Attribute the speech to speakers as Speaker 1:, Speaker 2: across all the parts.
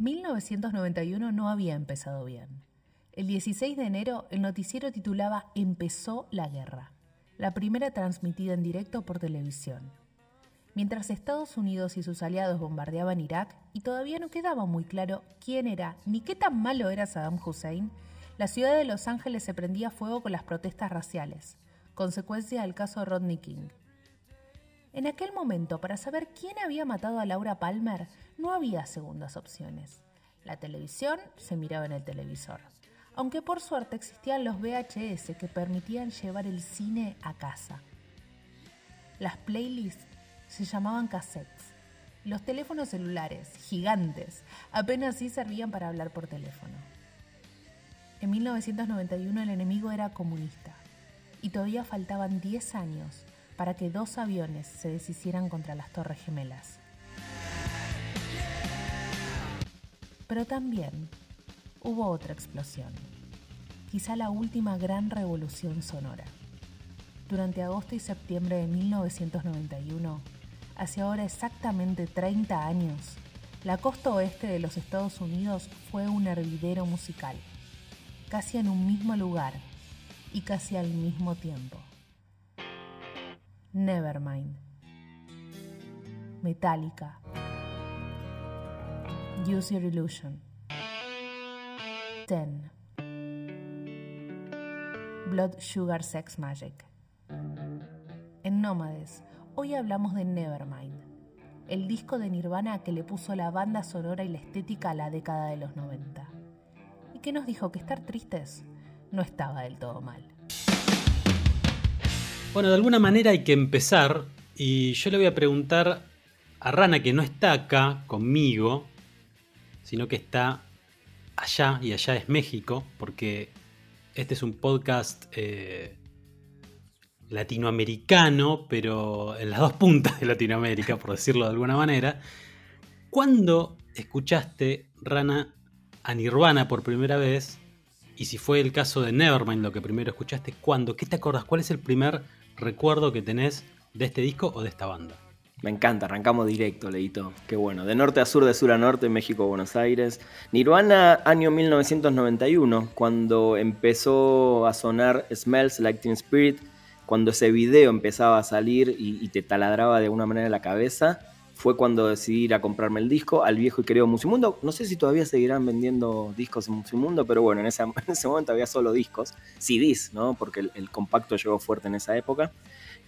Speaker 1: 1991 no había empezado bien. El 16 de enero el noticiero titulaba Empezó la guerra, la primera transmitida en directo por televisión. Mientras Estados Unidos y sus aliados bombardeaban Irak y todavía no quedaba muy claro quién era ni qué tan malo era Saddam Hussein, la ciudad de Los Ángeles se prendía fuego con las protestas raciales, consecuencia del caso Rodney King. En aquel momento, para saber quién había matado a Laura Palmer, no había segundas opciones. La televisión se miraba en el televisor, aunque por suerte existían los VHS que permitían llevar el cine a casa. Las playlists se llamaban cassettes. Los teléfonos celulares, gigantes, apenas sí servían para hablar por teléfono. En 1991 el enemigo era comunista y todavía faltaban 10 años para que dos aviones se deshicieran contra las Torres Gemelas. Pero también hubo otra explosión, quizá la última gran revolución sonora. Durante agosto y septiembre de 1991, hace ahora exactamente 30 años, la costa oeste de los Estados Unidos fue un hervidero musical, casi en un mismo lugar y casi al mismo tiempo. Nevermind. Metallica. Use Your Illusion. Ten. Blood Sugar Sex Magic. En Nómades, hoy hablamos de Nevermind, el disco de Nirvana que le puso la banda sonora y la estética a la década de los 90. Y que nos dijo que estar tristes no estaba del todo mal.
Speaker 2: Bueno, de alguna manera hay que empezar y yo le voy a preguntar a Rana que no está acá conmigo, sino que está allá y allá es México, porque este es un podcast eh, latinoamericano, pero en las dos puntas de Latinoamérica, por decirlo de alguna manera. ¿Cuándo escuchaste, Rana, a Nirvana por primera vez? Y si fue el caso de Nevermind lo que primero escuchaste, ¿cuándo? ¿Qué te acuerdas? ¿Cuál es el primer recuerdo que tenés de este disco o de esta banda.
Speaker 3: Me encanta, arrancamos directo, Leito. Qué bueno. De norte a sur, de sur a norte, México, Buenos Aires. Nirvana, año 1991, cuando empezó a sonar Smells Like Teen Spirit, cuando ese video empezaba a salir y, te taladraba de alguna manera la cabeza, fue cuando decidí ir a comprarme el disco al viejo y querido Musimundo. No sé si todavía seguirán vendiendo discos en Musimundo, pero bueno, en ese, momento había solo discos, CDs, ¿no? Porque el, compacto llegó fuerte en esa época.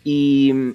Speaker 3: Y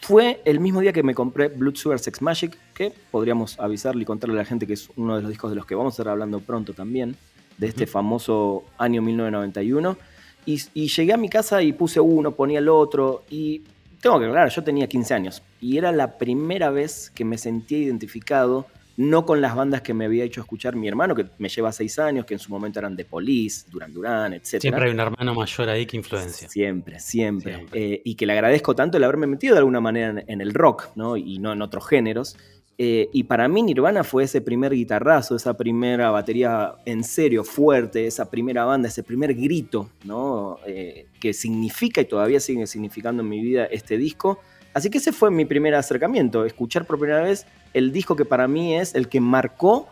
Speaker 3: fue el mismo día que me compré Blood Sugar Sex Magic, que podríamos avisarle y contarle a la gente que es uno de los discos de los que vamos a estar hablando pronto también, de este famoso año 1991. Y, y llegué a mi casa y puse uno, ponía el otro, y tengo que aclarar, yo tenía 15 años y era la primera vez que me sentía identificado, no con las bandas que me había hecho escuchar mi hermano, que me lleva 6 años, que en su momento eran de Police, Duran Duran, etc.
Speaker 2: Siempre hay un hermano mayor ahí que influencia.
Speaker 3: Siempre, siempre. Eh, y que le agradezco tanto el haberme metido de alguna manera en, el rock, ¿no? Y no en otros géneros. Eh, y para mí Nirvana fue ese primer guitarrazo, esa primera batería en serio, fuerte, esa primera banda, ese primer grito, ¿no? Eh, que significa y todavía sigue significando en mi vida este disco. Así que ese fue mi primer acercamiento, escuchar por primera vez el disco que para mí es el que marcó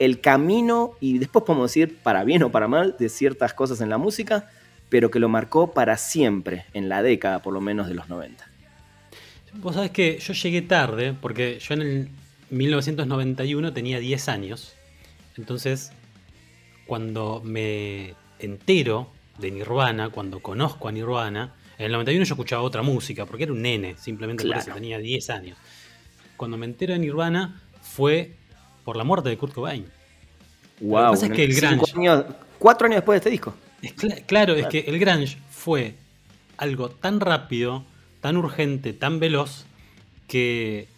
Speaker 3: el camino y después podemos decir para bien o para mal de ciertas cosas en la música, pero que lo marcó para siempre, en la década por lo menos de los 90.
Speaker 2: Vos sabés que yo llegué tarde, porque yo en el 1991 tenía 10 años. Entonces, cuando me entero de Nirvana, cuando conozco a Nirvana, en el 91 yo escuchaba otra música, porque era un nene, simplemente porque tenía 10 años. Cuando me entero de Nirvana fue por la muerte de Kurt Cobain.
Speaker 3: Wow, Lo que pasa es que el Grunge. cuatro años después de este disco.
Speaker 2: claro, es que el Grunge fue algo tan rápido, tan urgente, tan veloz, que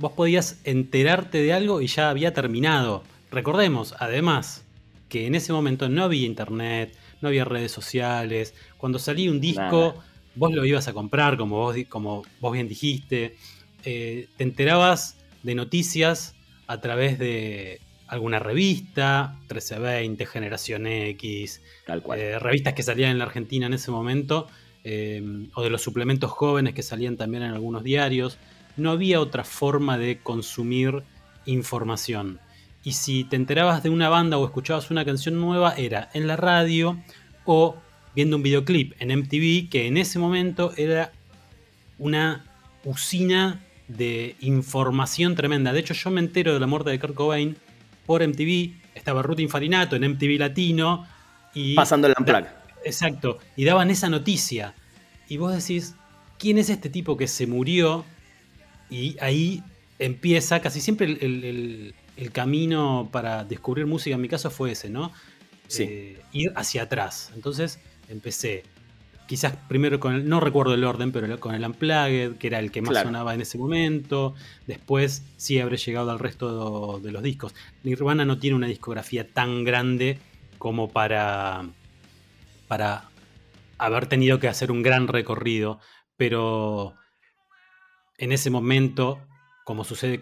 Speaker 2: vos podías enterarte de algo y ya había terminado. Recordemos, además, que en ese momento no había internet, no había redes sociales. Cuando salía un disco, vos lo ibas a comprar, como vos, como vos bien dijiste. Eh, te enterabas de noticias a través de alguna revista, 1320, Generación X,
Speaker 3: Tal cual.
Speaker 2: Eh, revistas que salían en la Argentina en ese momento, eh, o de los suplementos jóvenes que salían también en algunos diarios no había otra forma de consumir información. Y si te enterabas de una banda o escuchabas una canción nueva, era en la radio o viendo un videoclip en MTV, que en ese momento era una usina de información tremenda. De hecho, yo me entero de la muerte de Kurt Cobain por MTV. Estaba Ruth Infarinato en MTV Latino. Y
Speaker 3: Pasando el unplug.
Speaker 2: Exacto. Y daban esa noticia. Y vos decís, ¿quién es este tipo que se murió? Y ahí empieza, casi siempre el, camino para descubrir música en mi caso fue ese, ¿no?
Speaker 3: Sí.
Speaker 2: Eh, ir hacia atrás. Entonces empecé quizás primero con el, no recuerdo el orden, pero con el Unplugged, que era el que más sonaba en ese momento. Después sí habré llegado al resto de, los discos. Nirvana no tiene una discografía tan grande como para, para haber tenido que hacer un gran recorrido, pero en ese momento, como sucede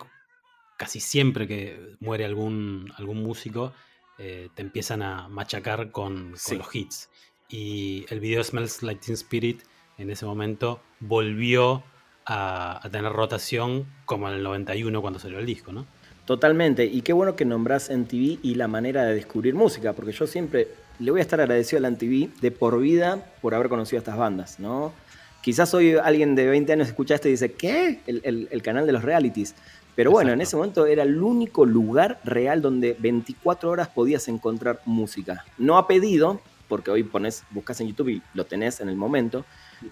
Speaker 2: casi siempre que muere algún, algún músico, eh, te empiezan a machacar con, los hits y el video Smells Like Teen Spirit en ese momento volvió a, tener rotación como en el 91 cuando salió el disco, ¿no?
Speaker 3: Totalmente, y qué bueno que nombras MTV y la manera de descubrir música, porque yo siempre le voy a estar agradecido a la MTV de por vida por haber conocido a estas bandas, ¿no? Quizás hoy alguien de 20 años escucha esto y dice, ¿qué? El, canal de los realities. Pero bueno, en ese momento era el único lugar real donde 24 horas podías encontrar música. No a pedido, porque hoy pones, buscas en YouTube y lo tenés en el momento,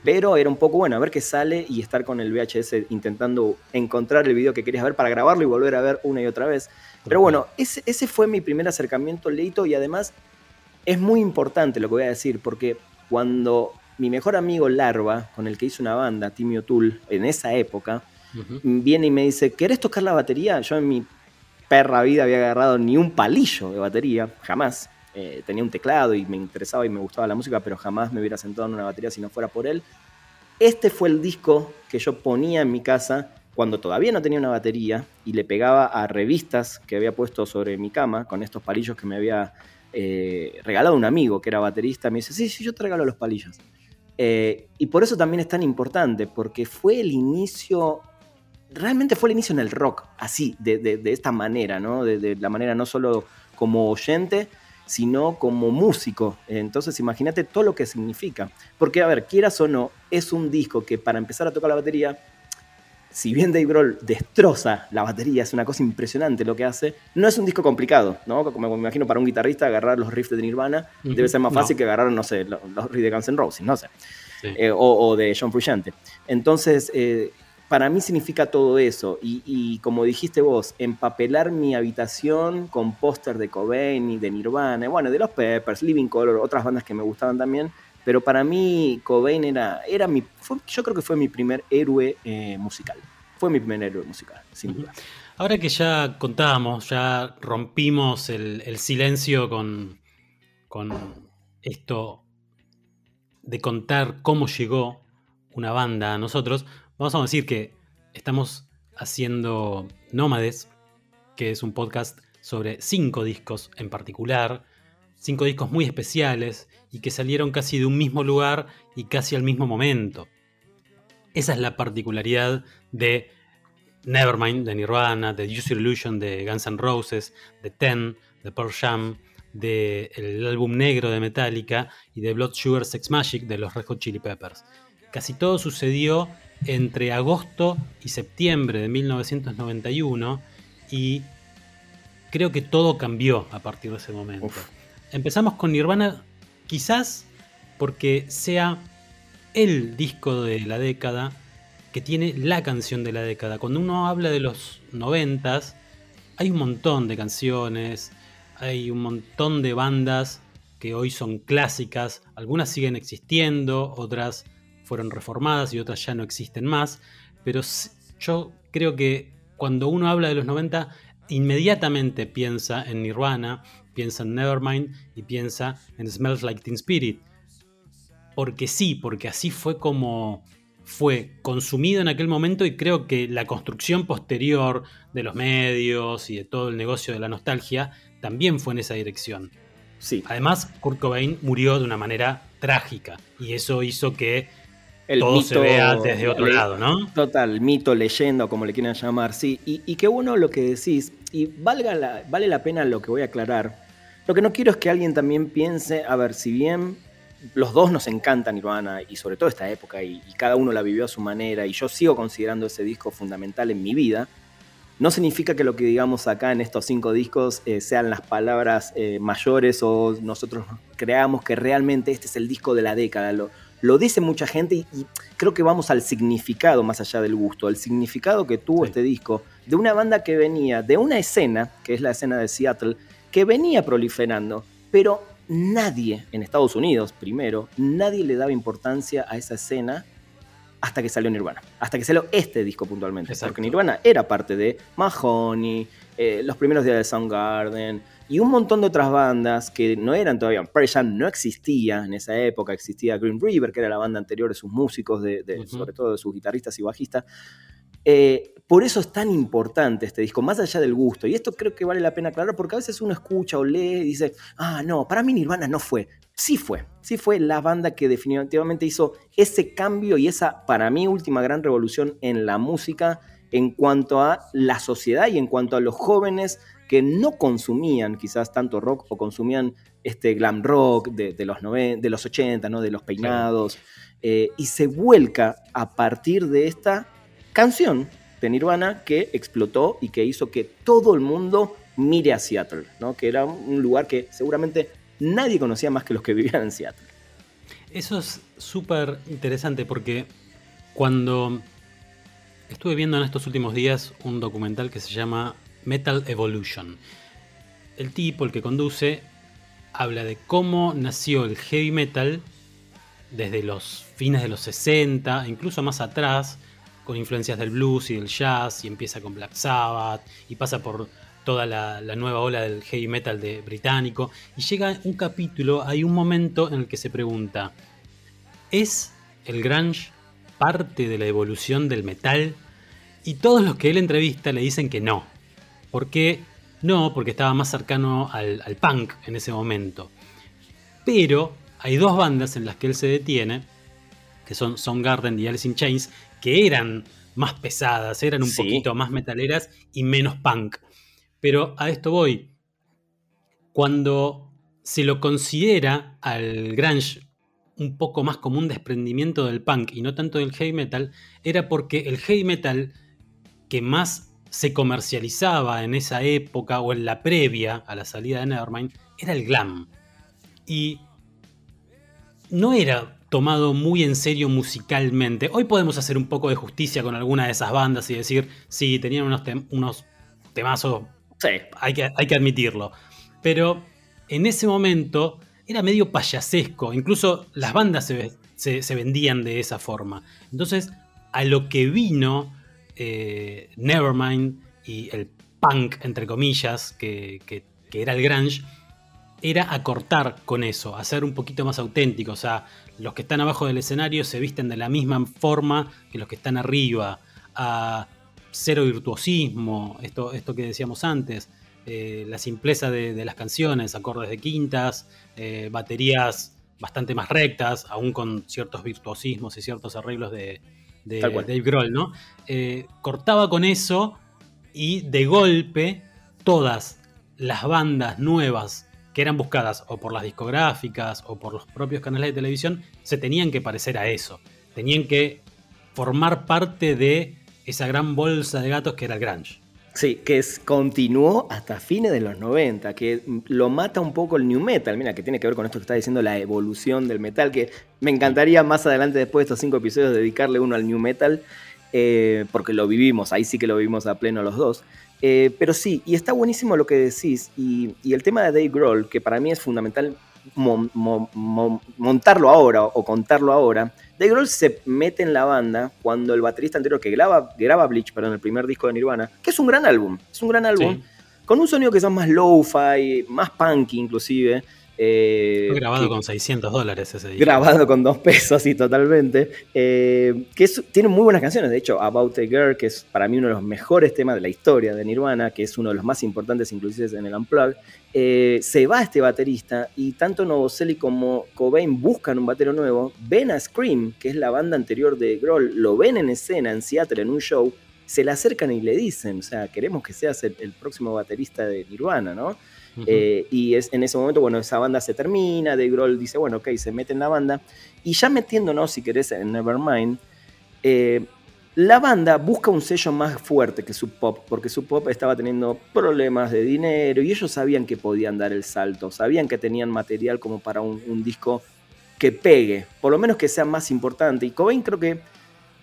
Speaker 3: pero era un poco bueno a ver qué sale y estar con el VHS intentando encontrar el video que querías ver para grabarlo y volver a ver una y otra vez. Pero bueno, ese, ese fue mi primer acercamiento, Leito, y además es muy importante lo que voy a decir, porque cuando mi mejor amigo Larva, con el que hice una banda, Timmy O'Toole, en esa época, viene y me dice, ¿querés tocar la batería? Yo en mi perra vida había agarrado ni un palillo de batería, jamás. Eh, tenía un teclado y me interesaba y me gustaba la música, pero jamás me hubiera sentado en una batería si no fuera por él. Este fue el disco que yo ponía en mi casa cuando todavía no tenía una batería y le pegaba a revistas que había puesto sobre mi cama con estos palillos que me había eh, regalado un amigo que era baterista. Me dice, sí, sí, yo te regalo los palillos. Eh, y por eso también es tan importante, porque fue el inicio, realmente fue el inicio en el rock, así, de, esta manera, ¿no? de la manera no solo como oyente, sino como músico. Entonces imagínate todo lo que significa. Porque, a ver, quieras o no, es un disco que para empezar a tocar la batería, si bien Dave Grohl destroza la batería, es una cosa impresionante lo que hace, no es un disco complicado, ¿no? Como me imagino para un guitarrista agarrar los riffs de Nirvana debe ser más fácil que agarrar, no sé, los, riffs de Guns N' Roses, no sé. Eh, o, de John Frusciante. Entonces, eh, para mí significa todo eso. Y, como dijiste vos, empapelar mi habitación con póster de Cobain y de Nirvana, bueno, de los Peppers, Living Color, otras bandas que me gustaban también. Pero para mí Cobain era, era mi, yo creo que fue mi primer héroe eh, musical. Fue mi primer héroe musical, sin duda.
Speaker 2: Ahora que ya contábamos, ya rompimos el, silencio con, con esto de contar cómo llegó una banda a nosotros, Vamos a decir que estamos haciendo Nómades, que es un podcast sobre cinco discos en particular, cinco discos muy especiales y que salieron casi de un mismo lugar y casi al mismo momento. Esa es la particularidad de Nevermind de Nirvana, de Use Your Illusion de Guns N' Roses, de Ten, de Pearl Jam, del álbum negro de Metallica y de Blood Sugar Sex Magic de los Red Hot Chili Peppers. Casi todo sucedió entre agosto y septiembre de 1991 y creo que todo cambió a partir de ese momento. Empezamos con Nirvana quizás porque sea el disco de la década que tiene la canción de la década. Cuando uno habla de los noventas, hay un montón de canciones, hay un montón de bandas que hoy son clásicas, algunas siguen existiendo, otras fueron reformadas y otras ya no existen más, pero yo creo que cuando uno habla de los 90, inmediatamente piensa en Nirvana, piensa en Nevermind y piensa en Smells Like Teen Spirit. Porque sí, porque así fue como fue consumido en aquel momento y creo que la construcción posterior de los medios y de todo el negocio de la nostalgia también fue en esa dirección.
Speaker 3: Sí.
Speaker 2: Además, Kurt Cobain murió de una manera trágica y eso hizo que el todo se vea desde otro lado, ¿no?
Speaker 3: Total, mito, leyenda, como le quieran llamar, sí. Y, y qué bueno lo que decís. Y valga la, vale la pena lo que voy a aclarar. Lo que no quiero es que alguien también piense, a ver, si bien los dos nos encantan Nirvana y sobre todo esta época y, cada uno la vivió a su manera y yo sigo considerando ese disco fundamental en mi vida, no significa que lo que digamos acá en estos cinco discos eh, sean las palabras eh, mayores o nosotros creamos que realmente este es el disco de la década. Lo, lo dice mucha gente y, creo que vamos al significado más allá del gusto, el significado que tuvo este disco de una banda que venía de una escena, que es la escena de Seattle, que venía proliferando, pero nadie en Estados Unidos, primero, nadie le daba importancia a esa escena hasta que salió Nirvana, hasta que salió este disco puntualmente, porque Nirvana era parte de Mahoney, eh, los primeros días de Soundgarden y un montón de otras bandas que no eran todavía, Pearl Jam no existía en esa época, existía Green River, que era la banda anterior de sus músicos, de, sobre todo de sus guitarristas y bajistas, eh, por eso es tan importante este disco, más allá del gusto. Y esto creo que vale la pena aclarar porque a veces uno escucha o lee y dice, ah, no, para mí Nirvana no fue. Sí fue, sí fue la banda que definitivamente hizo ese cambio y esa, para mí, última gran revolución en la música en cuanto a la sociedad y en cuanto a los jóvenes que no consumían quizás tanto rock o consumían este glam rock de, los, de los 80, ¿no? de los peinados, eh, y se vuelca a partir de esta canción de Nirvana que explotó y que hizo que todo el mundo mire a Seattle, ¿no? que era un lugar que seguramente nadie conocía más que los que vivían en Seattle.
Speaker 2: Eso es súper interesante porque cuando estuve viendo en estos últimos días un documental que se llama Metal Evolution, el tipo, el que conduce, habla de cómo nació el heavy metal desde los fines de los 60, incluso más atrás, con influencias del blues y del jazz, y empieza con Black Sabbath, y pasa por toda la, nueva ola del heavy metal de británico, y llega un capítulo, hay un momento en el que se pregunta, ¿es el grunge parte de la evolución del metal? Y todos los que él entrevista le dicen que no. ¿Por qué? No, porque estaba más cercano al, punk en ese momento. Pero hay dos bandas en las que él se detiene, que son Soundgarden y Alice in Chains, que eran más pesadas, eran un poquito más metaleras y menos punk. Pero a esto voy. Cuando se lo considera al grunge un poco más como un desprendimiento del punk y no tanto del heavy metal, era porque el heavy metal que más se comercializaba en esa época o en la previa a la salida de Nevermind era el glam. Y no era tomado muy en serio musicalmente. Hoy podemos hacer un poco de justicia con alguna de esas bandas y decir, sí, tenían unos, unos temazos, sí, hay que, hay que admitirlo. Pero en ese momento era medio payasesco, incluso las bandas se, vendían de esa forma. Entonces, a lo que vino eh, Nevermind y el punk, entre comillas, que, que, que era el grunge, era acortar con eso, hacer un poquito más auténtico. O sea, los que están abajo del escenario se visten de la misma forma que los que están arriba. A cero virtuosismo, esto, esto que decíamos antes. Eh, la simpleza de, las canciones, acordes de quintas, eh, baterías bastante más rectas, aún con ciertos virtuosismos y ciertos arreglos de, Dave Grohl, ¿no? Eh, cortaba con eso y de golpe todas las bandas nuevas que eran buscadas o por las discográficas o por los propios canales de televisión, se tenían que parecer a eso. Tenían que formar parte de esa gran bolsa de gatos que era el grunge.
Speaker 3: Sí, que es, continuó hasta fines de los 90, que lo mata un poco el new metal, mira, que tiene que ver con esto que está diciendo la evolución del metal, que me encantaría más adelante después de estos cinco episodios dedicarle uno al new metal, eh, porque lo vivimos, ahí sí que lo vivimos a pleno los dos. Eh, pero sí, y está buenísimo lo que decís. Y, el tema de Dave Grohl, que para mí es fundamental montarlo ahora o contarlo ahora. Dave Grohl se mete en la banda cuando el baterista anterior que graba, graba Bleach, perdón, el primer disco de Nirvana, que es un gran álbum, es un gran álbum, con un sonido que es más low-fi, más punky inclusive, Eh,
Speaker 2: grabado con 600 dólares ese
Speaker 3: día. Grabado con dos pesos, y totalmente. Eh, que tiene muy buenas canciones, de hecho, About a Girl, que es para mí uno de los mejores temas de la historia de Nirvana, que es uno de los más importantes inclusive en el Unplugged. Eh, se va este baterista y tanto Novoselic como Cobain buscan un batero nuevo. Ven a Scream, que es la banda anterior de Grohl, lo ven en escena en Seattle en un show, se le acercan y le dicen, o sea, queremos que seas el, el próximo baterista de Nirvana, ¿no? Eh, y es en ese momento, bueno, esa banda se termina, Dave Grohl dice, bueno, ok, se mete en la banda. Y ya metiéndonos, si querés, en Nevermind, eh, la banda busca un sello más fuerte que su pop, porque su pop estaba teniendo problemas de dinero y ellos sabían que podían dar el salto, sabían que tenían material como para un, un disco que pegue, por lo menos que sea más importante. Y Cobain creo que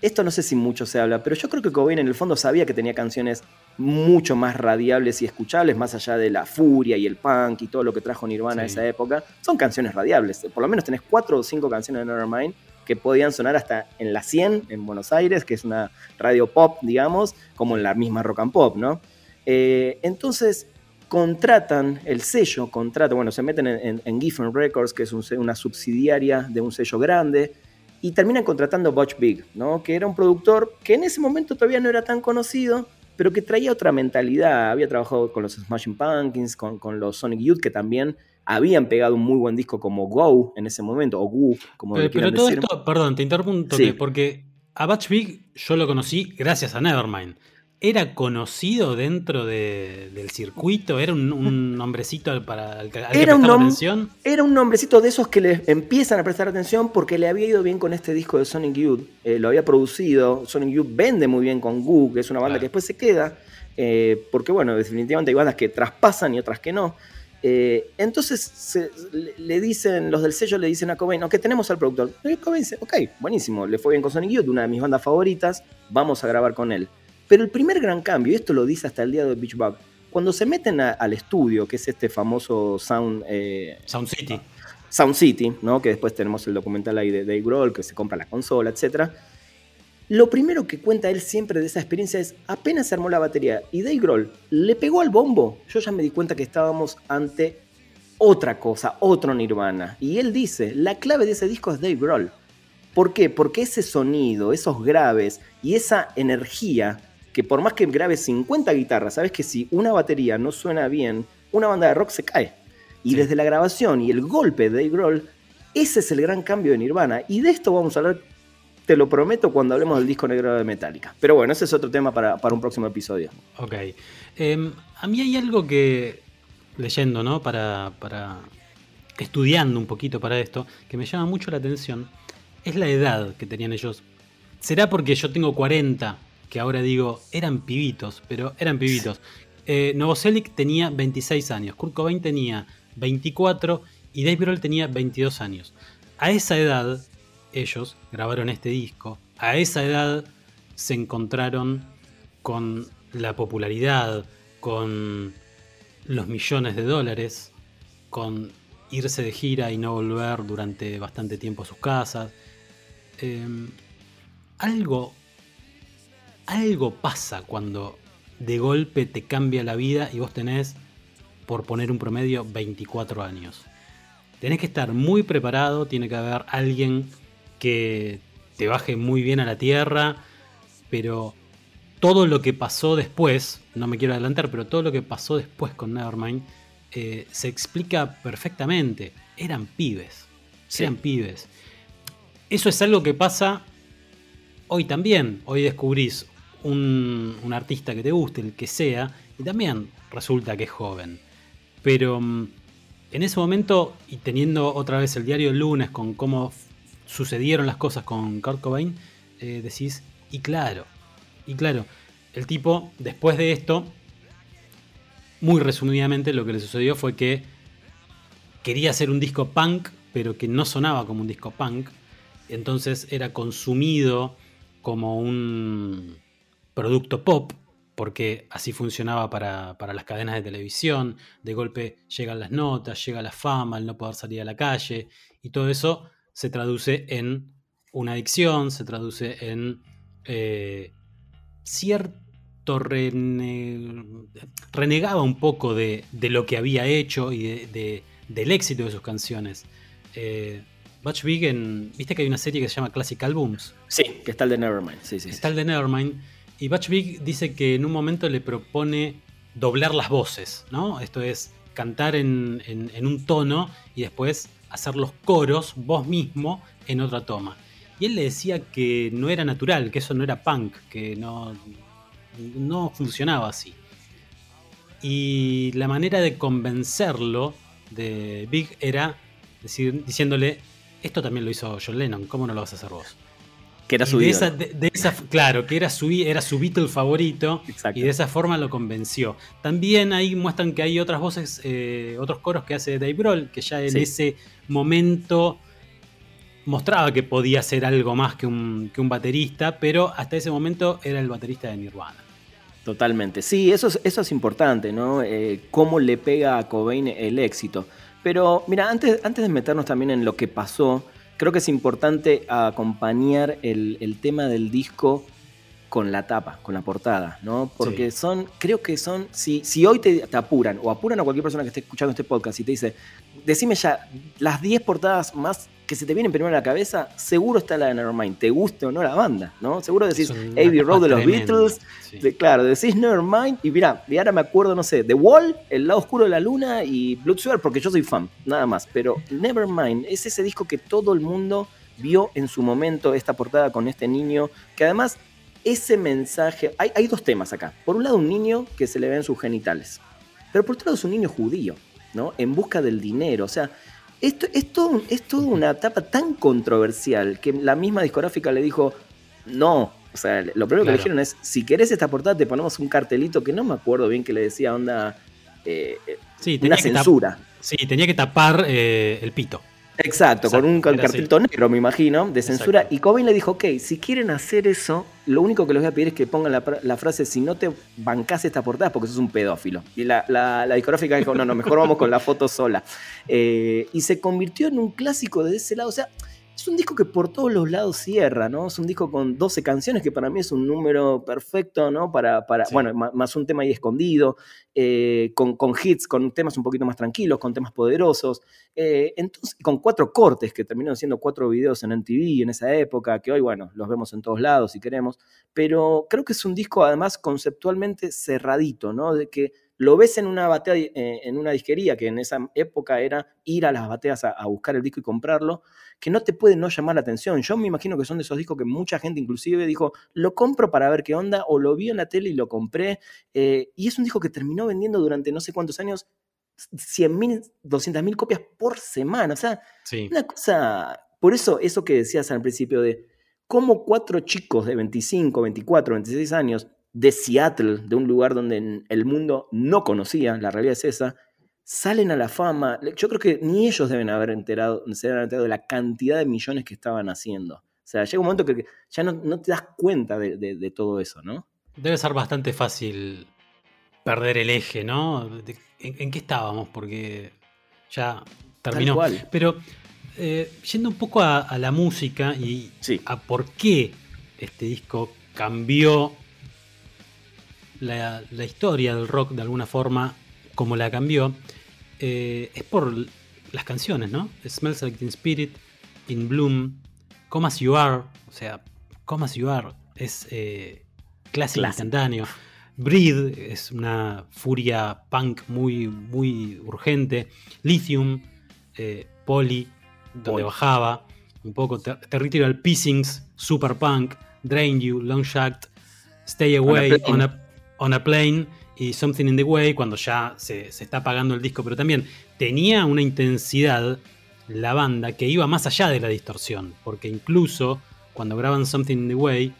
Speaker 3: esto no sé si mucho se habla, pero yo creo que Cobain en el fondo sabía que tenía canciones mucho más radiables y escuchables, más allá de la furia y el punk y todo lo que trajo Nirvana en esa época. Son canciones radiables. Por lo menos tenés cuatro o cinco canciones de Nevermind que podían sonar hasta en la 100 en Buenos Aires, que es una radio pop, digamos, como en la misma rock and pop, ¿no? Eh, entonces contratan el sello, contratan, bueno, se meten en, Giffen Records, que es una subsidiaria de un sello grande, y terminan contratando Butch Big, ¿no? que era un productor que en ese momento todavía no era tan conocido, pero que traía otra mentalidad. Había trabajado con los Smashing Pumpkins, con, los Sonic Youth, que también habían pegado un muy buen disco como Go en ese momento, o Goo, como
Speaker 2: pero, pero todo esto, perdón, te interrumpo porque a Butch Big yo lo conocí gracias a Nevermind era conocido dentro del circuito, era un, nombrecito para que
Speaker 3: era un atención. Era un nombrecito de esos que le empiezan a prestar atención porque le había ido bien con este disco de Sonic Youth, eh, lo había producido, Sonic Youth vende muy bien con Goo, que es una banda que después se queda, eh, porque bueno, definitivamente hay bandas que traspasan y otras que no. Eh, entonces le dicen, los del sello le dicen a Cobain, ok, tenemos al productor. Y Cobain dice, ok, buenísimo, le fue bien con Sonic Youth, una de mis bandas favoritas, vamos a grabar con él. Pero el primer gran cambio, y esto lo dice hasta el día de Beach Bug, cuando se meten al estudio, que es este famoso Sound,
Speaker 2: eh, Sound City.
Speaker 3: Sound City, ¿no? que después tenemos el documental ahí de Dave Grohl, que se compra la consola, etc. Lo primero que cuenta él siempre de esa experiencia es, apenas se armó la batería y Dave Grohl le pegó al bombo, yo ya me di cuenta que estábamos ante otra cosa, otro Nirvana. Y él dice, la clave de ese disco es Dave Grohl. ¿Por qué? Porque ese sonido, esos graves y esa energía que por más que grabes 50 guitarras, sabes que si una batería no suena bien, una banda de rock se cae. Y desde la grabación y el golpe de Dave Grohl, ese es el gran cambio de Nirvana. Y de esto vamos a hablar, te lo prometo, cuando hablemos del disco negro de Metallica. Pero bueno, ese es otro tema para, un próximo episodio.
Speaker 2: Ok. Em, a mí hay algo que, leyendo, ¿no? Para, para, estudiando un poquito para esto, que me llama mucho la atención, es la edad que tenían ellos. ¿Será porque yo tengo 40 que ahora digo, eran pibitos, pero eran pibitos. Eh, Novoselic tenía 26 años, Kurt Cobain tenía 24 y Dave Grohl tenía 22 años. A esa edad, ellos grabaron este disco, a esa edad se encontraron con la popularidad, con los millones de dólares, con irse de gira y no volver durante bastante tiempo a sus casas. Em, algo algo pasa cuando de golpe te cambia la vida y vos tenés, por poner un promedio, 24 años. Tenés que estar muy preparado, tiene que haber alguien que te baje muy bien a la tierra, pero todo lo que pasó después, no me quiero adelantar, pero todo lo que pasó después con Nevermind eh, se explica perfectamente. Eran pibes, eran pibes. Eso es algo que pasa hoy también. Hoy descubrís un, artista que te guste, el que sea, y también resulta que es joven. Pero mm, en ese momento, y teniendo otra vez el diario el lunes con cómo sucedieron las cosas con Kurt Cobain, eh, decís, y claro, y claro, el tipo, después de esto, muy resumidamente lo que le sucedió fue que quería hacer un disco punk, pero que no sonaba como un disco punk, entonces era consumido como un producto pop, porque así funcionaba para, las cadenas de televisión, de golpe llegan las notas, llega la fama, el no poder salir a la calle, y todo eso se traduce en una adicción, se traduce en eh, cierto renegaba un poco de, lo que había hecho y de, del éxito de sus canciones. Eh, Butch Vig, en, ¿viste que hay una serie que se llama Classic Albums?
Speaker 3: Sí, que está el de Nevermind. Sí, sí,
Speaker 2: está el de Nevermind. Y Butch Vig dice que en un momento le propone doblar las voces, ¿no? Esto es cantar en, un tono y después hacer los coros vos mismo en otra toma. Y él le decía que no era natural, que eso no era punk, que no, no funcionaba así. Y la manera de convencerlo de Big era diciéndole, esto también lo hizo John Lennon, ¿cómo no lo vas a hacer vos?
Speaker 3: Que era su
Speaker 2: de esa, Claro, que era su, era su Beatle favorito y de esa forma lo convenció. También ahí muestran que hay otras voces, eh, otros coros que hace Dave Grohl, que ya en ese momento mostraba que podía ser algo más que un, baterista, pero hasta ese momento era el baterista de Nirvana.
Speaker 3: Totalmente. Sí, eso es, eso es importante, ¿no? Eh, cómo le pega a Cobain el éxito. Pero mira, antes, antes de meternos también en lo que pasó, creo que es importante acompañar el, tema del disco con la tapa, con la portada, ¿no? Porque son, creo que son, si, si hoy te, te, apuran, o apuran a cualquier persona que esté escuchando este podcast y te dice, decime ya las 10 portadas más que se te vienen primero a la cabeza, seguro está la de Nevermind, te guste o no la banda, ¿no? Seguro decís Abbey Road de los Beatles, claro, decís Nevermind y mira, y ahora me acuerdo, no sé, The Wall, El lado oscuro de la luna y Blood Sugar, porque yo soy fan, nada más, pero Nevermind es ese disco que todo el mundo vio en su momento, esta portada con este niño, que además ese mensaje, hay, hay dos temas acá, por un lado un niño que se le ven sus genitales, pero por otro lado es un niño judío, ¿no? En busca del dinero, o sea, esto, es, todo, es toda una etapa tan controversial que la misma discográfica le dijo, no, o sea, lo primero que le dijeron es, si querés esta portada te ponemos un cartelito que no me acuerdo bien que le decía onda, eh,
Speaker 2: sí, una censura. Sí, tenía que tapar eh, el pito.
Speaker 3: Exacto, con un cartelito negro, me imagino, de censura. Y Cobain le dijo, ok, si quieren hacer eso, lo único que les voy a pedir es que pongan la, frase, si no te bancás esta portada porque sos un pedófilo. Y la, la, discográfica dijo, no, no, mejor vamos con la foto sola. Eh, y se convirtió en un clásico de ese lado. O sea, es un disco que por todos los lados cierra, ¿no? Es un disco con 12 canciones que para mí es un número perfecto, ¿no? Para, para bueno, más un tema ahí escondido, eh, con, con, hits, con temas un poquito más tranquilos, con temas poderosos. Eh, entonces, con cuatro cortes que terminaron siendo cuatro videos en MTV en esa época, que hoy, bueno, los vemos en todos lados si queremos. Pero creo que es un disco además conceptualmente cerradito, ¿no? De que lo ves en una batea, eh, en una disquería, que en esa época era ir a las bateas a, buscar el disco y comprarlo, que no te puede no llamar la atención. Yo me imagino que son de esos discos que mucha gente inclusive dijo, lo compro para ver qué onda, o lo vi en la tele y lo compré. Eh, y es un disco que terminó vendiendo durante no sé cuántos años 100.000, 200.000 copias por semana. O sea, una cosa... Por eso, eso que decías al principio de cómo cuatro chicos de 25, 24, 26 años de Seattle, de un lugar donde el mundo no conocía, la realidad es esa, salen a la fama. Yo creo que ni ellos deben haber enterado, se deben haber enterado de la cantidad de millones que estaban haciendo. O sea, llega un momento que ya no, te das cuenta de, todo eso, ¿no?
Speaker 2: Debe ser bastante fácil perder el eje, ¿no? ¿En, qué estábamos? Porque ya terminó. Pero eh, yendo un poco a, la música y a por qué este disco cambió la, historia del rock de alguna forma, como la cambió, eh, es por las canciones, ¿no? Smells Like Teen Spirit, In Bloom, Come As You Are, o sea, Come As You Are es eh, clásico instantáneo. Breed es una furia punk muy, muy urgente. Lithium, eh, Poly, donde bajaba. Un poco Territorial Pissings, Super Punk, Drain You, Long Shot, Stay Away, on a, On a Plane y Something in the Way, cuando ya se, está apagando el disco, pero también tenía una intensidad la banda que iba más allá de la distorsión, porque incluso cuando graban Something in the Way,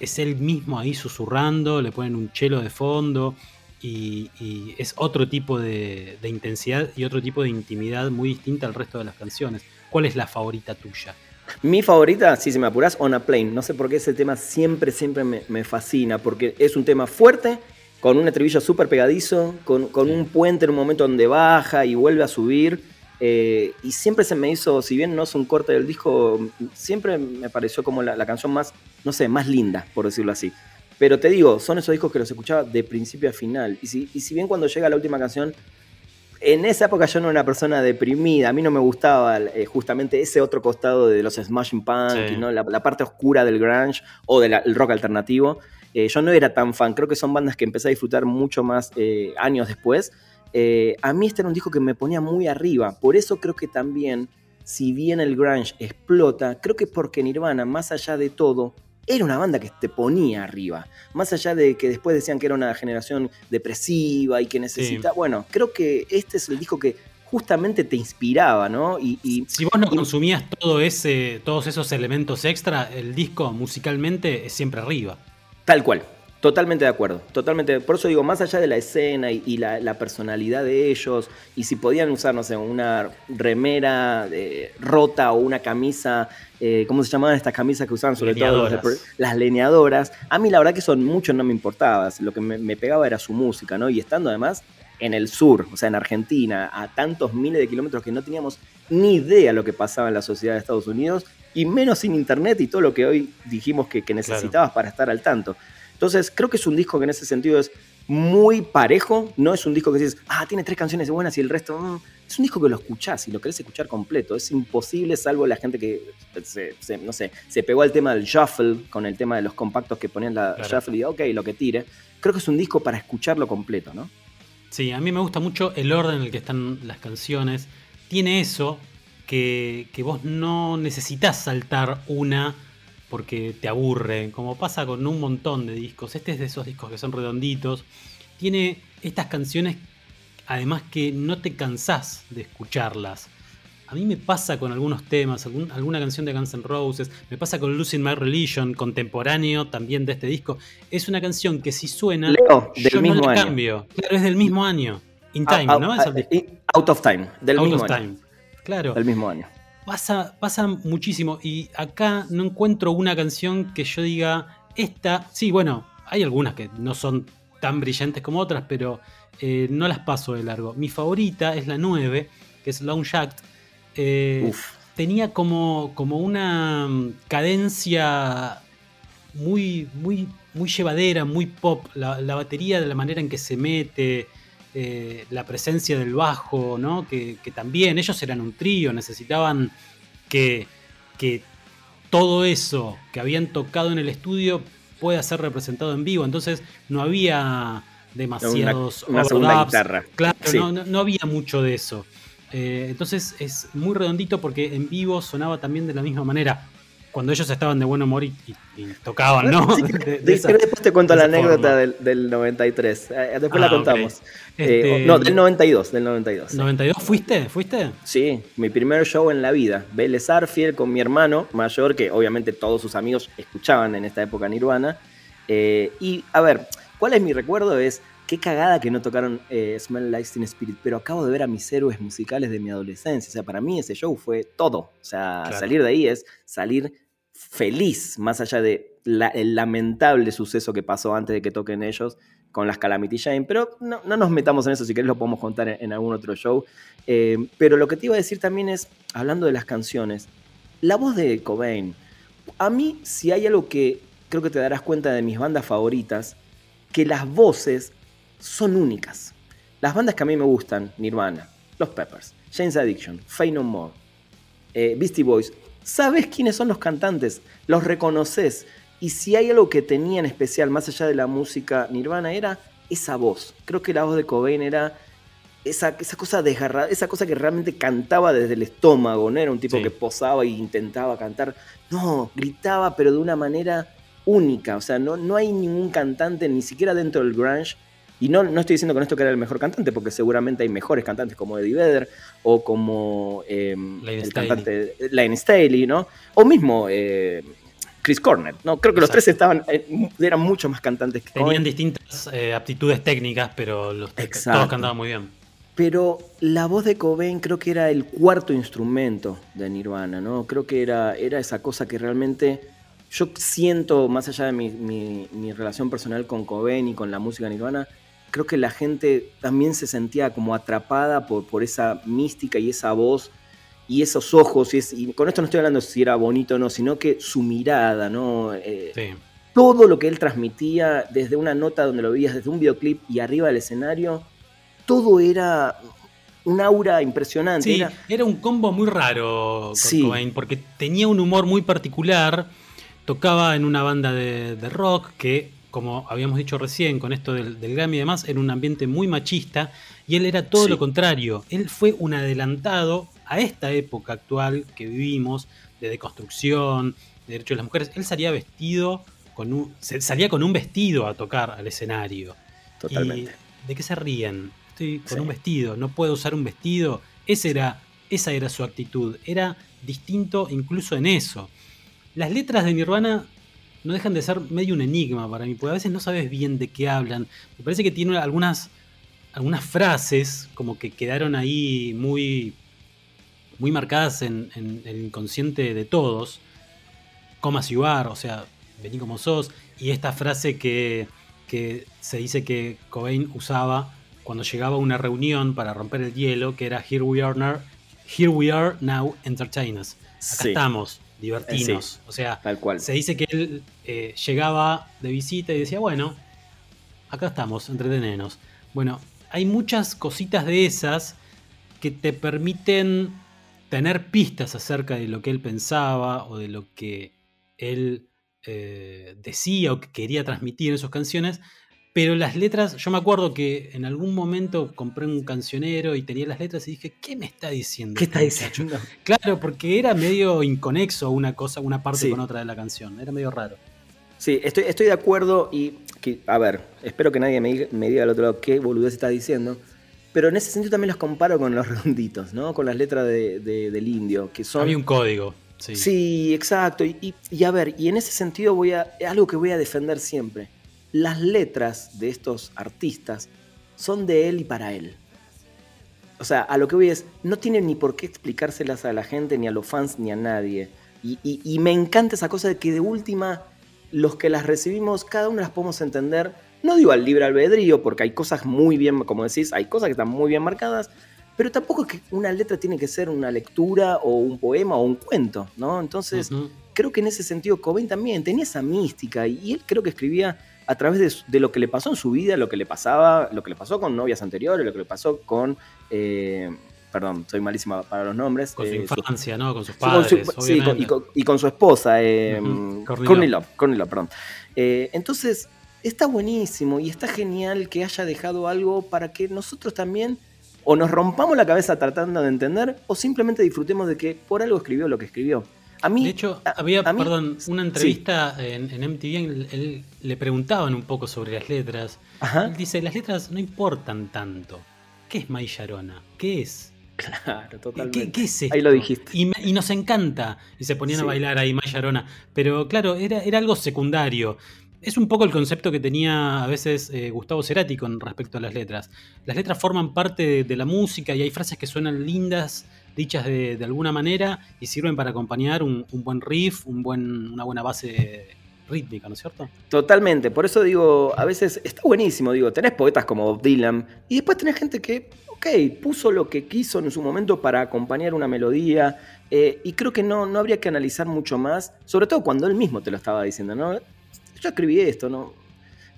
Speaker 2: es él mismo ahí susurrando, le ponen un chelo de fondo y, es otro tipo de, de, intensidad y otro tipo de intimidad muy distinta al resto de las canciones. ¿Cuál es la favorita tuya?
Speaker 3: Mi favorita, si se me apuras, On a Plane. No sé por qué ese tema siempre, siempre me, fascina, porque es un tema fuerte, con un estribillo súper pegadizo, con, un puente en un momento donde baja y vuelve a subir. Eh, y siempre se me hizo, si bien no es un corte del disco, siempre me pareció como la, canción más, no sé, más linda, por decirlo así. Pero te digo, son esos discos que los escuchaba de principio a final. Y si, y si bien cuando llega la última canción en esa época yo no era una persona deprimida, a mí no me gustaba eh, justamente ese otro costado de los Smashing Punk, ¿no? la, parte oscura del grunge o del rock alternativo. Eh, yo no era tan fan, creo que son bandas que empecé a disfrutar mucho más eh, años después. a mí este era un disco que me ponía muy arriba, por eso creo que también, si bien el grunge explota, creo que porque Nirvana, más allá de todo, era una banda que te ponía arriba. Más allá de que después decían que era una generación depresiva y que necesita. Bueno, creo que este es el disco que justamente te inspiraba, ¿no?
Speaker 2: Y, si vos no consumías todo ese, todos esos elementos extra, el disco musicalmente es siempre arriba.
Speaker 3: Tal cual, Totalmente de acuerdo, totalmente. Por eso digo, más allá de la escena y, la, personalidad de ellos, y si podían usar, no sé, una remera eh, rota o una camisa, eh, ¿cómo se llamaban estas camisas que usaban sobre todo las leñadoras? A mí la verdad que son muchos no me importaba, lo que me, pegaba era su música, ¿no? Y estando además en el sur, o sea, en Argentina, a tantos miles de kilómetros que no teníamos ni idea lo que pasaba en la sociedad de Estados Unidos, y menos sin internet y todo lo que hoy dijimos que, necesitabas para estar al tanto. Entonces, creo que es un disco que en ese sentido es muy parejo. No es un disco que dices, ah, tiene tres canciones buenas y el resto. Mm". Es un disco que lo escuchás y lo querés escuchar completo. Es imposible, salvo la gente que, se, no sé, se pegó al tema del shuffle, con el tema de los compactos que ponían la shuffle y, ok, lo que tire. Creo que es un disco para escucharlo completo, ¿no?
Speaker 2: Sí, a mí me gusta mucho el orden en el que están las canciones. Tiene eso que, que vos no necesitas saltar una porque te aburre, como pasa con un montón de discos. Este es de esos discos que son redonditos. Tiene estas canciones, además que no te cansás de escucharlas. A mí me pasa con algunos temas, alguna canción de Guns N' Roses, me pasa con Losing My Religion, contemporáneo también de este disco. Es una canción que si suena,
Speaker 3: Leo, del mismo
Speaker 2: no
Speaker 3: año.
Speaker 2: cambio. Claro, es del mismo año. In Time, ¿no?
Speaker 3: out of Time, del mismo año.
Speaker 2: Claro.
Speaker 3: Del mismo año
Speaker 2: pasa, pasa muchísimo. Y acá no encuentro una canción que yo diga, esta, sí, bueno, hay algunas que no son tan brillantes como otras, pero eh, no las paso de largo. Mi favorita es la 9, que es Long Act. Eh, tenía como, como una mm, cadencia muy, muy, muy llevadera, muy pop. La, la, batería de la manera en que se mete, eh, la presencia del bajo, ¿no? Que, también ellos eran un trío, necesitaban que, que todo eso que habían tocado en el estudio pueda ser representado en vivo. Entonces no había demasiados
Speaker 3: una, segunda guitarra.
Speaker 2: Claro, no, había mucho de eso. Eh, entonces es muy redondito porque en vivo sonaba también de la misma manera cuando ellos estaban de buen humor y, tocaban, ¿no?
Speaker 3: después te cuento la anécdota del, 93. Eh, después la ah, contamos. Eh, este, no, del 92, del 92.
Speaker 2: ¿92 fuiste? ¿Fuiste?
Speaker 3: Sí, mi primer show en la vida. Vélez Arfiel con mi hermano mayor, que obviamente todos sus amigos escuchaban en esta época Nirvana. Eh, y a ver, ¿cuál es mi recuerdo? Es qué cagada que no tocaron Smell Like Teen Spirit, pero acabo de ver a mis héroes musicales de mi adolescencia. O sea, para mí ese show fue todo. O sea, salir de ahí es salir feliz, más allá de el lamentable suceso que pasó antes de que toquen ellos con las Calamity Jane. Pero no, nos metamos en eso, si querés lo podemos contar en, algún otro show. Eh, pero lo que te iba a decir también es, hablando de las canciones, la voz de Cobain. A mí, si hay algo que creo que te darás cuenta de mis bandas favoritas, que las voces son únicas. Las bandas que a mí me gustan, Nirvana, Los Peppers, James Addiction, Fey No More, eh, Beastie Boys, sabes quiénes son los cantantes, los reconoces. Y si hay algo que tenía en especial, más allá de la música nirvana, era esa voz. Creo que la voz de Cobain era esa, esa cosa desgarrada, esa cosa que realmente cantaba desde el estómago, no era un tipo que posaba e intentaba cantar. No, gritaba, pero de una manera única. O sea, no, no hay ningún cantante, ni siquiera dentro del grunge, y no, no estoy diciendo con esto que era el mejor cantante, porque seguramente hay mejores cantantes como Eddie Vedder o como em, el cantante Lane Staley, ¿no? O mismo eh, Chris Cornell, ¿no? Creo que los tres estaban, eh, eran mucho más cantantes que
Speaker 2: Tenían distintas eh, aptitudes técnicas, pero los todos cantaban muy bien.
Speaker 3: Pero la voz de Cobain creo que era el cuarto instrumento de Nirvana, ¿no? Creo que era, era esa cosa que realmente yo siento, más allá de mi, mi, mi relación personal con Cobain y con la música Nirvana, creo que la gente también se sentía como atrapada por, por esa mística y esa voz y esos ojos. Y, con esto no estoy hablando si era bonito o no, sino que su mirada, ¿no? Eh, todo lo que él transmitía, desde una nota donde lo veías, desde un videoclip y arriba del escenario, todo era un aura impresionante.
Speaker 2: Sí, era, un combo muy raro Cobain, porque tenía un humor muy particular, tocaba en una banda de, rock que, como habíamos dicho recién, con esto del, del, Grammy y demás, era un ambiente muy machista, y él era todo lo contrario, él fue un adelantado a esta época actual que vivimos, de deconstrucción, de derechos de las mujeres, él salía vestido con un, salía con un vestido a tocar al escenario.
Speaker 3: Totalmente.
Speaker 2: ¿De qué se ríen? Estoy con un vestido, no puedo usar un vestido. Ese era, esa era su actitud. Era distinto incluso en eso. Las letras de Nirvana no dejan de ser medio un enigma para mí, porque a veces no sabes bien de qué hablan. Me parece que tiene algunas, algunas frases como que quedaron ahí muy muy marcadas en, el inconsciente de todos. Como you are, o sea, vení como sos. Y esta frase que, se dice que Cobain usaba cuando llegaba a una reunión para romper el hielo, que era Here we are now, here we are now entertain us. Acá estamos, divertinos. o sea,
Speaker 3: tal cual.
Speaker 2: se dice que él eh, llegaba de visita y decía, bueno, acá estamos, entretenenos. Bueno, hay muchas cositas de esas que te permiten tener pistas acerca de lo que él pensaba o de lo que él eh, decía o que quería transmitir en sus canciones, pero las letras, yo me acuerdo que en algún momento compré un cancionero y tenía las letras y dije, ¿qué me está diciendo?
Speaker 3: ¿Qué está este diciendo?
Speaker 2: Claro, porque era medio inconexo una cosa, una parte con otra de la canción, era medio raro.
Speaker 3: Sí, estoy, estoy de acuerdo y, a ver, espero que nadie me, me diga al otro lado qué boludez está diciendo, pero en ese sentido también los comparo con los redonditos, ¿no? Con las letras del indio, que son...
Speaker 2: Hay un código.
Speaker 3: Sí, sí exacto. Y, a ver, y en ese sentido voy a... algo que voy a defender siempre. Las letras de estos artistas son de él y para él. O sea, a lo que voy es, no tienen ni por qué explicárselas a la gente, ni a los fans, ni a nadie. Y, y me encanta esa cosa de que de última, los que las recibimos, cada uno las podemos entender no digo al libre albedrío, porque hay cosas muy bien, como decís, hay cosas que están muy bien marcadas, pero tampoco es que una letra tiene que ser una lectura o un poema o un cuento, ¿no? Entonces, creo que en ese sentido Cobain también tenía esa mística y, él creo que escribía a través de, lo que le pasó en su vida, lo que le pasaba, lo que le pasó con novias anteriores, lo que le pasó con... Eh, perdón, soy malísima para los nombres.
Speaker 2: Con su eh, infancia, ¿no? Con sus padres.
Speaker 3: Sí, y, con, su esposa, eh, Love, perdón. Eh, entonces, está buenísimo y está genial que haya dejado algo para que nosotros también o nos rompamos la cabeza tratando de entender o simplemente disfrutemos de que por algo escribió lo que escribió. A mí,
Speaker 2: de hecho, había, perdón, una entrevista en, MTV, él, le preguntaban un poco sobre las letras. Él dice, las letras no importan tanto. ¿Qué es Maillarona? ¿Qué es?
Speaker 3: Claro, totalmente.
Speaker 2: ¿Qué, es esto?
Speaker 3: Ahí lo dijiste.
Speaker 2: Y, nos encanta. Y se ponían a bailar ahí Maillarona. Pero claro, era, era algo secundario es un poco el concepto que tenía a veces eh, Gustavo Cerati con respecto a las letras. Las letras forman parte de, la música y hay frases que suenan lindas, dichas de, alguna manera, y sirven para acompañar un, buen riff, un buen, una buena base rítmica, ¿no es cierto?
Speaker 3: Totalmente, por eso digo, a veces está buenísimo, digo, tenés poetas como Bob Dylan, y después tenés gente que, ok, puso lo que quiso en su momento para acompañar una melodía, eh, y creo que no, no habría que analizar mucho más, sobre todo cuando él mismo te lo estaba diciendo, ¿no? Yo escribí esto, ¿no?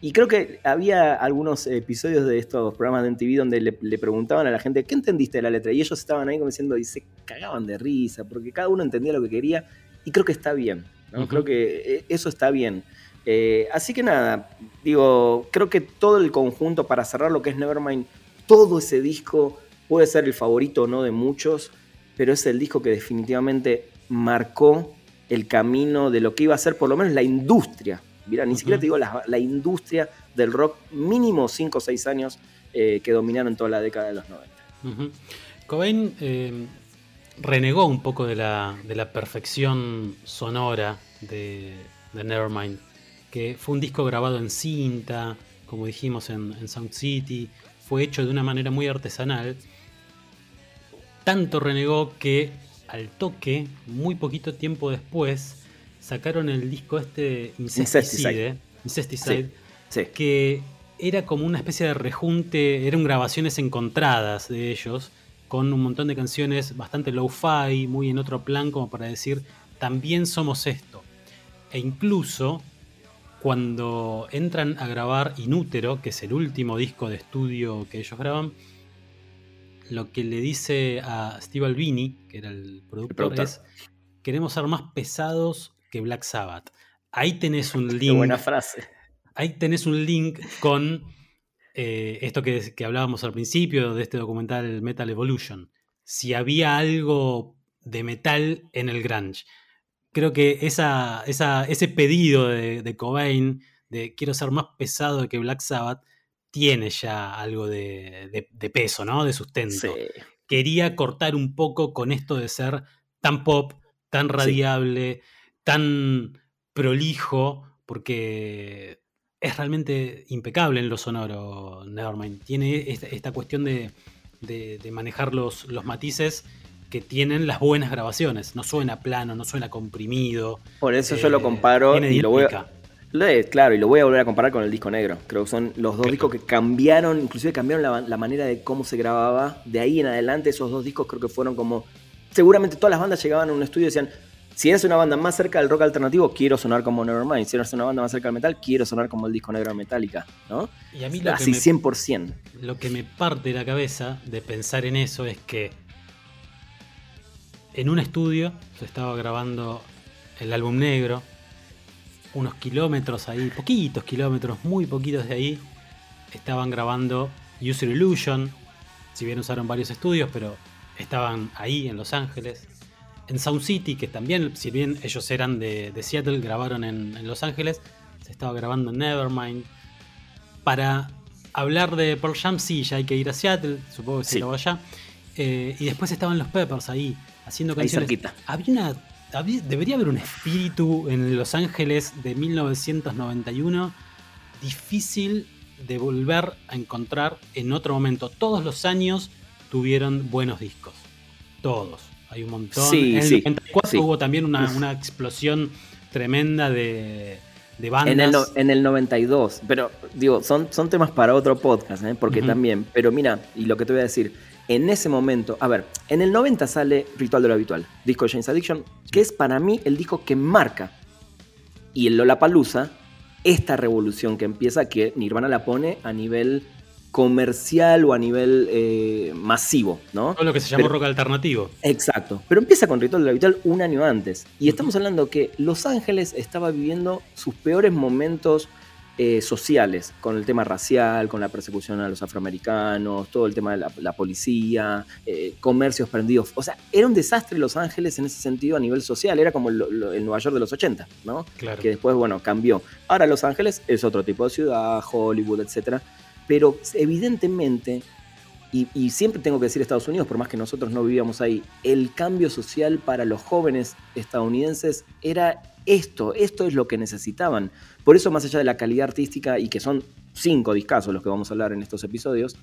Speaker 3: Y creo que había algunos episodios de estos programas de MTV donde le, preguntaban a la gente, ¿qué entendiste de la letra? Y ellos estaban ahí como diciendo, y se cagaban de risa, porque cada uno entendía lo que quería, y creo que está bien, ¿no? Creo que eh, eso está bien. Eh, así que nada, digo, creo que todo el conjunto, para cerrar lo que es Nevermind, todo ese disco puede ser el favorito o no de muchos, pero es el disco que definitivamente marcó el camino de lo que iba a ser por lo menos la industria Mira, ni siquiera te digo la, industria del rock, mínimo 5 o 6 años eh, que dominaron toda la década de los 90.
Speaker 2: Cobain eh, renegó un poco de la, perfección sonora de, Nevermind, que fue un disco grabado en cinta, como dijimos en, en Sound City, fue hecho de una manera muy artesanal. Tanto renegó que al toque, muy poquito tiempo después, sacaron el disco este Incesticide, Incesticide, que era como una especie de rejunte, eran grabaciones encontradas de ellos, con un montón de canciones bastante low-fi, muy en otro plan, como para decir, también somos esto. E incluso cuando entran a grabar Inútero, que es el último disco de estudio que ellos graban, lo que le dice a Steve Albini, que era el productor, es queremos ser más pesados que Black Sabbath. Ahí tenés un link.
Speaker 3: buena frase.
Speaker 2: Ahí tenés un link con eh, esto que, que, hablábamos al principio de este documental Metal Evolution. Si había algo de metal en el grunge. Creo que esa, ese pedido de, Cobain de quiero ser más pesado que Black Sabbath tiene ya algo de, peso, ¿no? De sustento. Quería cortar un poco con esto de ser tan pop, tan radiable, tan prolijo, porque es realmente impecable en lo sonoro, Nevermind. Tiene esta, cuestión de, manejar los, los, matices que tienen las buenas grabaciones. No suena plano, no suena comprimido.
Speaker 3: Por eso yo lo eh, comparo y lo voy a... Claro, y lo voy a volver a comparar con el disco negro. Creo que son los dos discos que cambiaron, inclusive cambiaron la, manera de cómo se grababa. De ahí en adelante, esos dos discos creo que fueron como. Seguramente todas las bandas llegaban a un estudio y decían: si eres una banda más cerca del rock alternativo, quiero sonar como Nevermind. Si eres una banda más cerca del metal, quiero sonar como el disco negro de Metallica, ¿no?
Speaker 2: Y a mí lo
Speaker 3: Así,
Speaker 2: que
Speaker 3: me, 100%.
Speaker 2: Lo que me parte la cabeza de pensar en eso es que en un estudio se estaba grabando el álbum negro, unos kilómetros ahí, poquitos kilómetros, muy poquitos de ahí, estaban grabando User Illusion, si bien usaron varios estudios, pero estaban ahí en Los Ángeles. En Sound City, que también, si bien ellos eran de, Seattle, grabaron en, Los Ángeles, se estaba grabando en Nevermind. Para hablar de Pearl Jam, sí, ya hay que ir a Seattle, supongo que se lo allá. Eh, y después estaban los Peppers ahí, haciendo canciones. Había una debería haber un espíritu en Los Ángeles de 1991 difícil de volver a encontrar en otro momento. Todos los años tuvieron buenos discos. Todos. Hay un montón. en el 94 hubo también una, explosión tremenda de, bandas.
Speaker 3: En el, en el 92. Pero, digo, son, son temas para otro podcast, ¿eh? porque también. Pero mira, y lo que te voy a decir en ese momento, a ver, en el 90 sale Ritual de lo Habitual, disco de James Addiction, que es para mí el disco que marca, y el Lollapalooza, esta revolución que empieza, que Nirvana la pone a nivel comercial o a nivel eh, masivo, ¿no?
Speaker 2: Todo lo que se llama rock alternativo.
Speaker 3: Exacto. Pero empieza con Ritual de lo Habitual un año antes. Y estamos hablando que Los Ángeles estaba viviendo sus peores momentos eh, sociales, con el tema racial, con la persecución a los afroamericanos, todo el tema de la, policía, eh, comercios prendidos. O sea, era un desastre Los Ángeles en ese sentido a nivel social, era como el, Nueva York de los 80, ¿no?
Speaker 2: Claro.
Speaker 3: Que después, bueno, cambió. Ahora Los Ángeles es otro tipo de ciudad, Hollywood, etc. Pero evidentemente y, siempre tengo que decir Estados Unidos, por más que nosotros no vivíamos ahí, el cambio social para los jóvenes estadounidenses era esto, esto es lo que necesitaban. Por eso, más allá de la calidad artística, y que son cinco discazos los que vamos a hablar en estos episodios,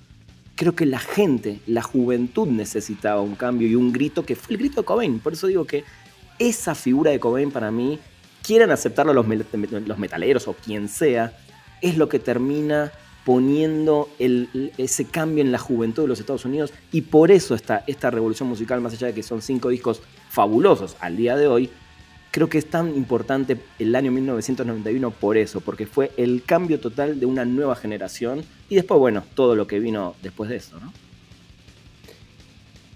Speaker 3: creo que la gente, la juventud necesitaba un cambio y un grito que fue el grito de Cobain. Por eso digo que esa figura de Cobain para mí, quieran aceptarlo los, los metaleros o quien sea, es lo que termina poniendo ese cambio en la juventud de los Estados Unidos y por eso está esta revolución musical, más allá de que son cinco discos fabulosos al día de hoy, creo que es tan importante el año 1991 por eso, porque fue el cambio total de una nueva generación y después, bueno, todo lo que vino después de eso, ¿no?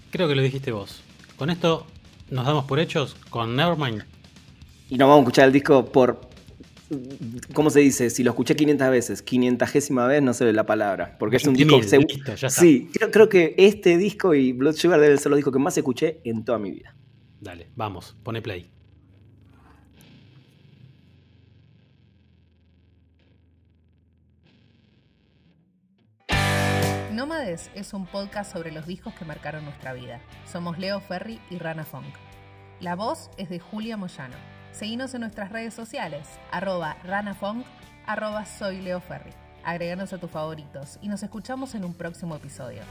Speaker 2: Creo que lo dijiste vos. Con esto nos damos por hechos con Nevermind.
Speaker 3: Y nos vamos a escuchar el disco por. ¿Cómo se dice? Si lo escuché 500 veces, 500 vez no sé la palabra. Porque es un disco.
Speaker 2: Listo, ya está.
Speaker 3: Sí, creo, creo, que este disco y Blood Sugar deben ser los discos que más escuché en toda mi vida.
Speaker 2: Dale, vamos, pone play.
Speaker 1: Nómades es un podcast sobre los discos que marcaron nuestra vida. Somos Leo Ferri y Rana Funk. La voz es de Julia Moyano. Seguinos en nuestras redes sociales, arroba ranafunk, arroba soy Leo Ferri. Agreganos a tus favoritos y nos escuchamos en un próximo episodio.